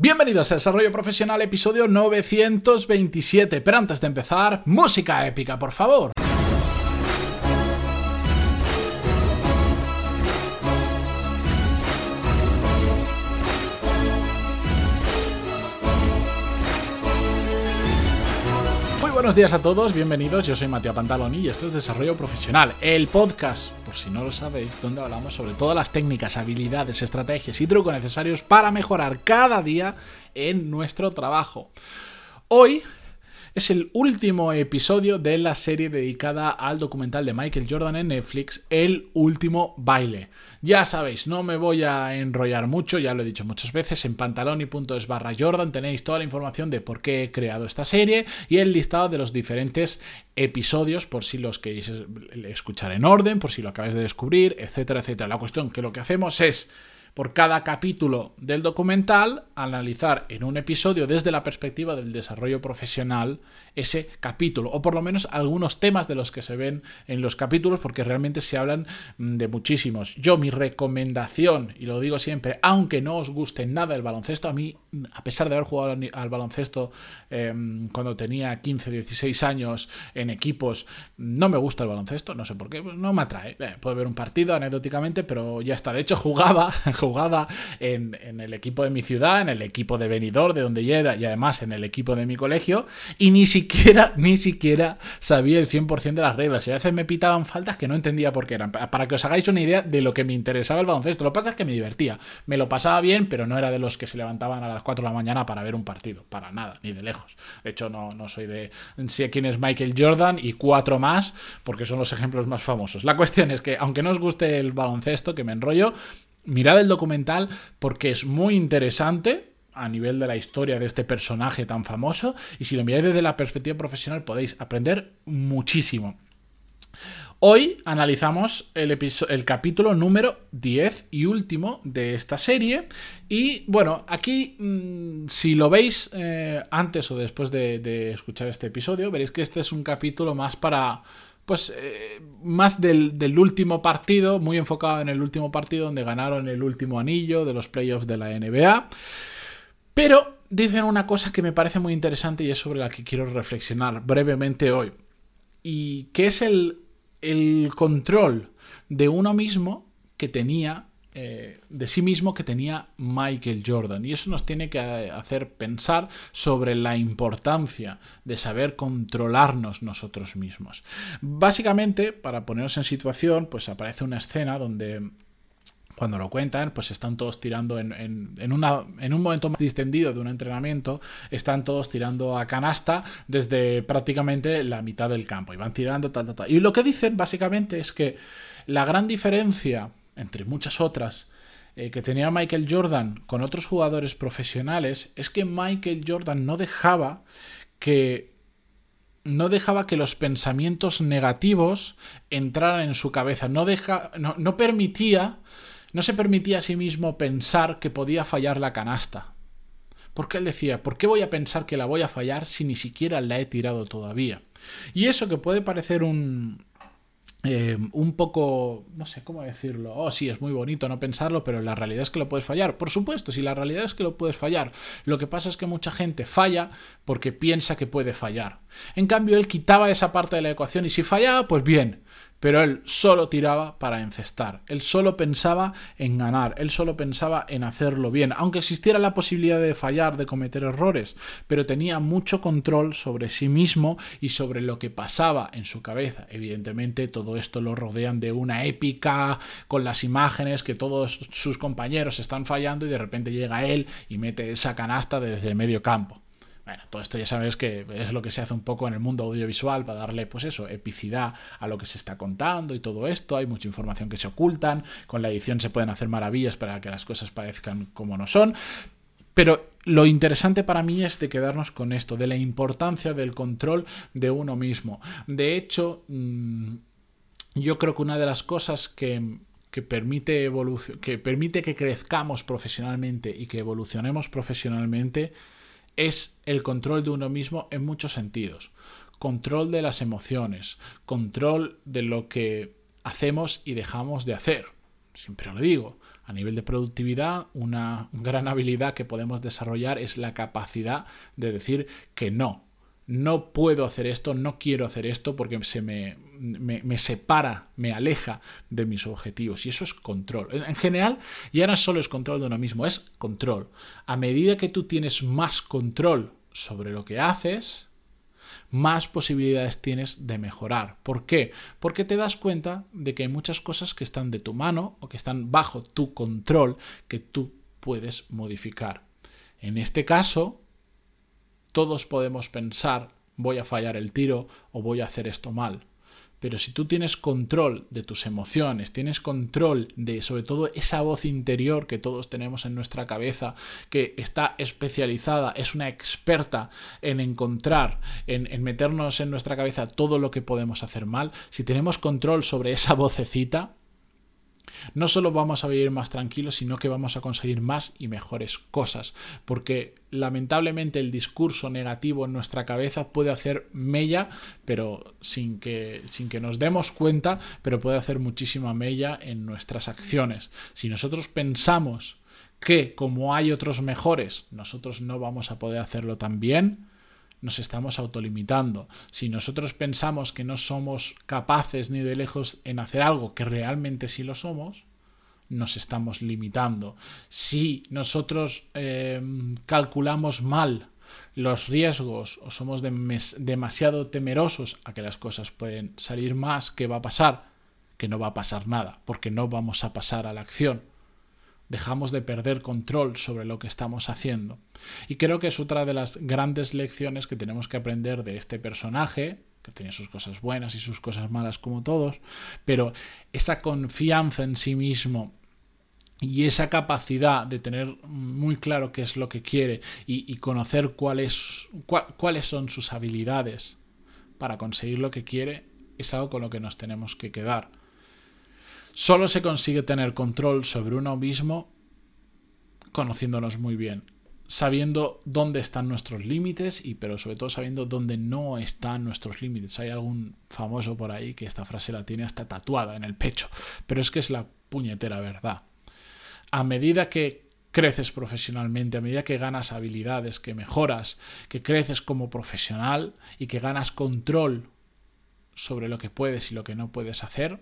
Bienvenidos a Desarrollo Profesional, episodio 927. Pero antes de empezar, música épica, por favor. Buenos días a todos, bienvenidos. Yo soy Matías Pantaloni y esto es Desarrollo Profesional, el podcast, por si no lo sabéis, donde hablamos sobre todas las técnicas, habilidades, estrategias y trucos necesarios para mejorar cada día en nuestro trabajo. Hoy es el último episodio de la serie dedicada al documental de Michael Jordan en Netflix, El último baile. Ya sabéis, no me voy a enrollar mucho, ya lo he dicho muchas veces, en pantaloni.es barra Jordan tenéis toda la información de por qué he creado esta serie y el listado de los diferentes episodios, por si los queréis escuchar en orden, por si lo acabáis de descubrir, etcétera, etcétera. La cuestión que lo que hacemos es por cada capítulo del documental, analizar en un episodio desde la perspectiva del desarrollo profesional ese capítulo, o por lo menos algunos temas de los que se ven en los capítulos, porque realmente se hablan mm, de muchísimos. Yo mi recomendación, y lo digo siempre, aunque no os guste nada el baloncesto, a mí, a pesar de haber jugado al baloncesto em, cuando tenía 15, 16 años en equipos, no me gusta el baloncesto, no sé por qué, no me atrae. Eh, puedo ver un partido anecdóticamente, pero ya está. De hecho, jugaba, jugaba en, el equipo de mi ciudad, en el equipo de Benidorm, de donde yo era, y además en el equipo de mi colegio, y ni siquiera, ni siquiera sabía el 100% de las reglas. Y a veces me pitaban faltas que no entendía por qué eran. Para que os hagáis una idea de lo que me interesaba el baloncesto. Lo que pasa es que me divertía. Me lo pasaba bien, pero no era de los que se levantaban a las 4 de la mañana para ver un partido. Para nada, ni de lejos. De hecho, no, no soy de sé quién es Michael Jordan y cuatro más, porque son los ejemplos más famosos. La cuestión es que, aunque no os guste el baloncesto, que me enrollo, mirad el documental porque es muy interesante a nivel de la historia de este personaje tan famoso y si lo miráis desde la perspectiva profesional podéis aprender muchísimo. Hoy analizamos el, el, capítulo número 10 y último de esta serie. Y bueno, aquí mm, si lo veis eh, antes o después de escuchar este episodio, veréis que este es un capítulo más para pues eh, más del, último partido, muy enfocado en el último partido donde ganaron el último anillo de los playoffs de la NBA. Pero dicen una cosa que me parece muy interesante y es sobre la que quiero reflexionar brevemente hoy. Y que es el, el control de uno mismo que tenía eh, de sí mismo que tenía Michael Jordan. Y eso nos tiene que hacer pensar sobre la importancia de saber controlarnos nosotros mismos. Básicamente, para ponernos en situación, pues aparece una escena donde cuando lo cuentan, pues están todos tirando en, en, una, en, un momento más distendido de un entrenamiento, están todos tirando a canasta desde prácticamente la mitad del campo y van tirando tal, tal, tal. Y lo que dicen básicamente es que la gran diferencia entre muchas otras, eh, que tenía Michael Jordan con otros jugadores profesionales, es que Michael Jordan no dejaba que no dejaba que los pensamientos negativos entraran en su cabeza, no, deja, no, no permitía, no se permitía a sí mismo pensar que podía fallar la canasta. Porque él decía, ¿por qué voy a pensar que la voy a fallar si ni siquiera la he tirado todavía? Y eso que puede parecer un, eh, un poco, no sé cómo decirlo, oh sí, es muy bonito no pensarlo, pero la realidad es que lo puedes fallar. Por supuesto, si la realidad es que lo puedes fallar, lo que pasa es que mucha gente falla porque piensa que puede fallar. En cambio, él quitaba esa parte de la ecuación y si fallaba, pues bien, pero él solo tiraba para encestar, él solo pensaba en ganar, él solo pensaba en hacerlo bien, aunque existiera la posibilidad de fallar, de cometer errores, pero tenía mucho control sobre sí mismo y sobre lo que pasaba en su cabeza. Evidentemente todo esto lo rodean de una épica con las imágenes que todos sus compañeros están fallando y de repente llega él y mete esa canasta desde medio campo. Bueno, todo esto ya sabes que es lo que se hace un poco en el mundo audiovisual para darle, pues eso, epicidad a lo que se está contando y todo esto. Hay mucha información que se ocultan. Con la edición se pueden hacer maravillas para que las cosas parezcan como no son. Pero lo interesante para mí es de quedarnos con esto, de la importancia del control de uno mismo. De hecho, mm, yo creo que una de las cosas que, que permite, que permite que crezcamos profesionalmente y que evolucionemos profesionalmente es el control de uno mismo en muchos sentidos. Control de las emociones, control de lo que hacemos y dejamos de hacer. Siempre lo digo. A nivel de productividad, una gran habilidad que podemos desarrollar es la capacidad de decir que no. No puedo hacer esto, no quiero hacer esto porque se me, me, separa, me aleja de mis objetivos. Y eso es control. En general, ya no solo es control de uno mismo, es control. A medida que tú tienes más control sobre lo que haces, más posibilidades tienes de mejorar. ¿Por qué? Porque te das cuenta de que hay muchas cosas que están de tu mano o que están bajo tu control que tú puedes modificar. En este caso, todos podemos pensar voy a fallar el tiro o voy a hacer esto mal. Pero si tú tienes control de tus emociones, tienes control de sobre todo esa voz interior que todos tenemos en nuestra cabeza, que está especializada, es una experta en encontrar, en, en meternos en nuestra cabeza todo lo que podemos hacer mal, si tenemos control sobre esa vocecita, no solo vamos a vivir más tranquilos, sino que vamos a conseguir más y mejores cosas, porque lamentablemente el discurso negativo en nuestra cabeza puede hacer mella, pero sin que, sin que nos demos cuenta, pero puede hacer muchísima mella en nuestras acciones. Si nosotros pensamos que como hay otros mejores, nosotros no vamos a poder hacerlo tan bien, nos estamos autolimitando. Si nosotros pensamos que no somos capaces ni de lejos en hacer algo que realmente sí lo somos, nos estamos limitando. Si nosotros eh, calculamos mal los riesgos o somos demasiado temerosos a que las cosas pueden salir más, ¿qué va a pasar? Que no va a pasar nada, porque no vamos a pasar a la acción dejamos de perder control sobre lo que estamos haciendo. Y creo que es otra de las grandes lecciones que tenemos que aprender de este personaje, que tiene sus cosas buenas y sus cosas malas como todos, pero esa confianza en sí mismo y esa capacidad de tener muy claro qué es lo que quiere y, conocer cuáles son sus habilidades para conseguir lo que quiere es algo con lo que nos tenemos que quedar. Solo se consigue tener control sobre uno mismo conociéndonos muy bien, sabiendo dónde están nuestros límites y pero sobre todo sabiendo dónde no están nuestros límites. Hay algún famoso por ahí que esta frase la tiene hasta tatuada en el pecho, pero es que es la puñetera verdad. A medida que creces profesionalmente, a medida que ganas habilidades, que mejoras, que creces como profesional y que ganas control sobre lo que puedes y lo que no puedes hacer,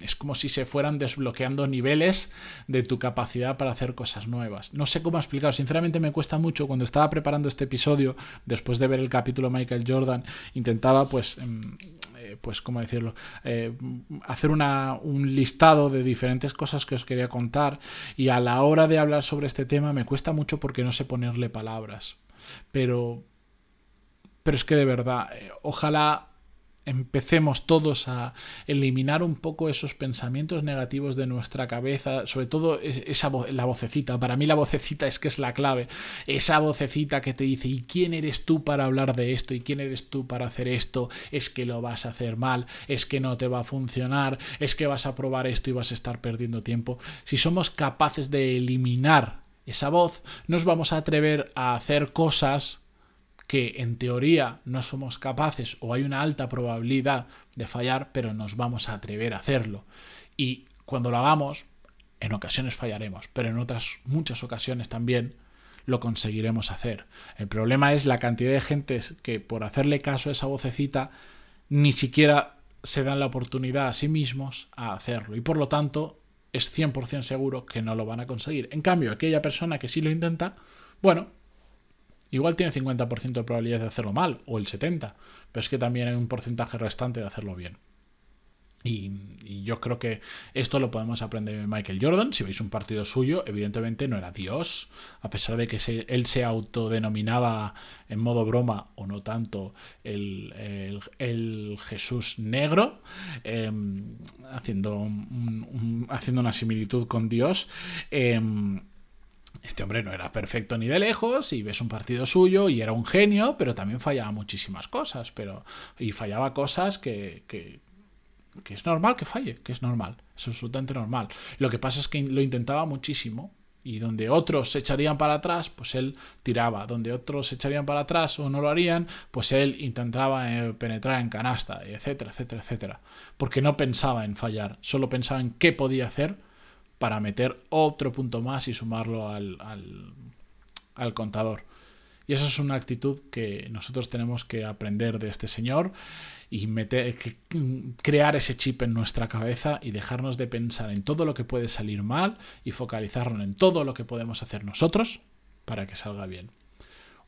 es como si se fueran desbloqueando niveles de tu capacidad para hacer cosas nuevas. No sé cómo explicar, sinceramente me cuesta mucho. Cuando estaba preparando este episodio, después de ver el capítulo Michael Jordan, intentaba pues... Em, eh, pues, ¿cómo decirlo? Eh, hacer una, un listado de diferentes cosas que os quería contar y a la hora de hablar sobre este tema me cuesta mucho porque no sé ponerle palabras. Pero, pero es que de verdad, eh, ojalá empecemos todos a eliminar un poco esos pensamientos negativos de nuestra cabeza, sobre todo esa la vocecita, para mí la vocecita es que es la clave, esa vocecita que te dice, ¿y quién eres tú para hablar de esto? ¿Y quién eres tú para hacer esto? Es que lo vas a hacer mal, es que no te va a funcionar, es que vas a probar esto y vas a estar perdiendo tiempo. Si somos capaces de eliminar esa voz, nos vamos a atrever a hacer cosas que en teoría no somos capaces o hay una alta probabilidad de fallar, pero nos vamos a atrever a hacerlo. Y cuando lo hagamos, en ocasiones fallaremos, pero en otras muchas ocasiones también lo conseguiremos hacer. El problema es la cantidad de gente que por hacerle caso a esa vocecita ni siquiera se dan la oportunidad a sí mismos a hacerlo y por lo tanto es 100% seguro que no lo van a conseguir. En cambio, aquella persona que sí lo intenta, bueno, Igual tiene 50% de probabilidad de hacerlo mal, o el 70%, pero es que también hay un porcentaje restante de hacerlo bien. Y, yo creo que esto lo podemos aprender de Michael Jordan. Si veis un partido suyo, evidentemente no era Dios, a pesar de que él se autodenominaba en modo broma o no tanto el, Jesús negro, em, haciendo, haciendo una similitud con Dios. Em, este hombre no era perfecto ni de lejos, y ves un partido suyo y era un genio, pero también fallaba muchísimas cosas, pero y fallaba cosas que, que, que es normal que falle, que es normal, es absolutamente normal. Lo que pasa es que lo intentaba muchísimo y donde otros se echarían para atrás, pues él tiraba. Donde otros se echarían para atrás o no lo harían, pues él intentaba eh, penetrar en canasta, etcétera, etcétera, etcétera. Porque no pensaba en fallar, solo pensaba en qué podía hacer para meter otro punto más y sumarlo al, al contador. Y esa es una actitud que nosotros tenemos que aprender de este señor y meter, crear ese chip en nuestra cabeza y dejarnos de pensar en todo lo que puede salir mal y focalizarnos en todo lo que podemos hacer nosotros para que salga bien.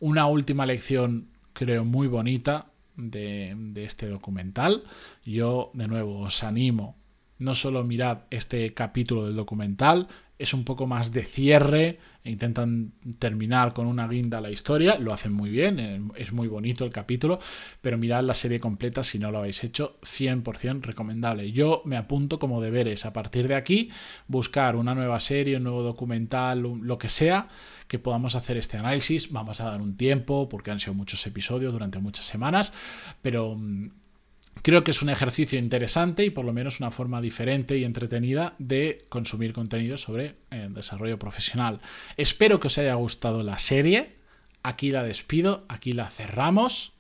Una última lección, creo, muy bonita de, de este documental. Yo, de nuevo, os animo no solo mirad este capítulo del documental, es un poco más de cierre, e intentan terminar con una guinda la historia, lo hacen muy bien, eh, es muy bonito el capítulo, pero mirad la serie completa si no lo habéis hecho, 100% recomendable. Yo me apunto como deberes a partir de aquí, buscar una nueva serie, un nuevo documental, lo que sea, que podamos hacer este análisis, vamos a dar un tiempo, porque han sido muchos episodios durante muchas semanas, pero mm, Creo que es un ejercicio interesante y por lo menos una forma diferente y entretenida de consumir contenido sobre eh, desarrollo profesional. Espero que os haya gustado la serie. Aquí la despido, aquí la cerramos.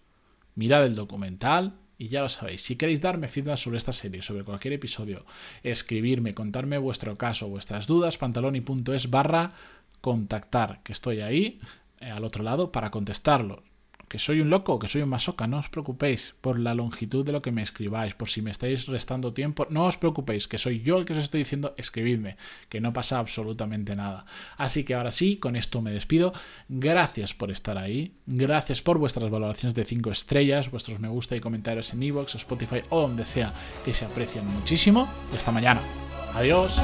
Mirad el documental, y ya lo sabéis, si queréis darme feedback sobre esta serie, sobre cualquier episodio, escribirme, contarme vuestro caso, vuestras dudas, pantaloni.es barra contactar, que estoy ahí eh, al otro lado para contestarlo que soy un loco, que soy un masoca, no os preocupéis por la longitud de lo que me escribáis, por si me estáis restando tiempo, no os preocupéis, que soy yo el que os estoy diciendo, escribidme, que no pasa absolutamente nada. Así que ahora sí, con esto me despido. Gracias por estar ahí, gracias por vuestras valoraciones de 5 estrellas, vuestros me gusta y comentarios en Evox, Spotify o donde sea, que se aprecian muchísimo. Y hasta mañana. Adiós.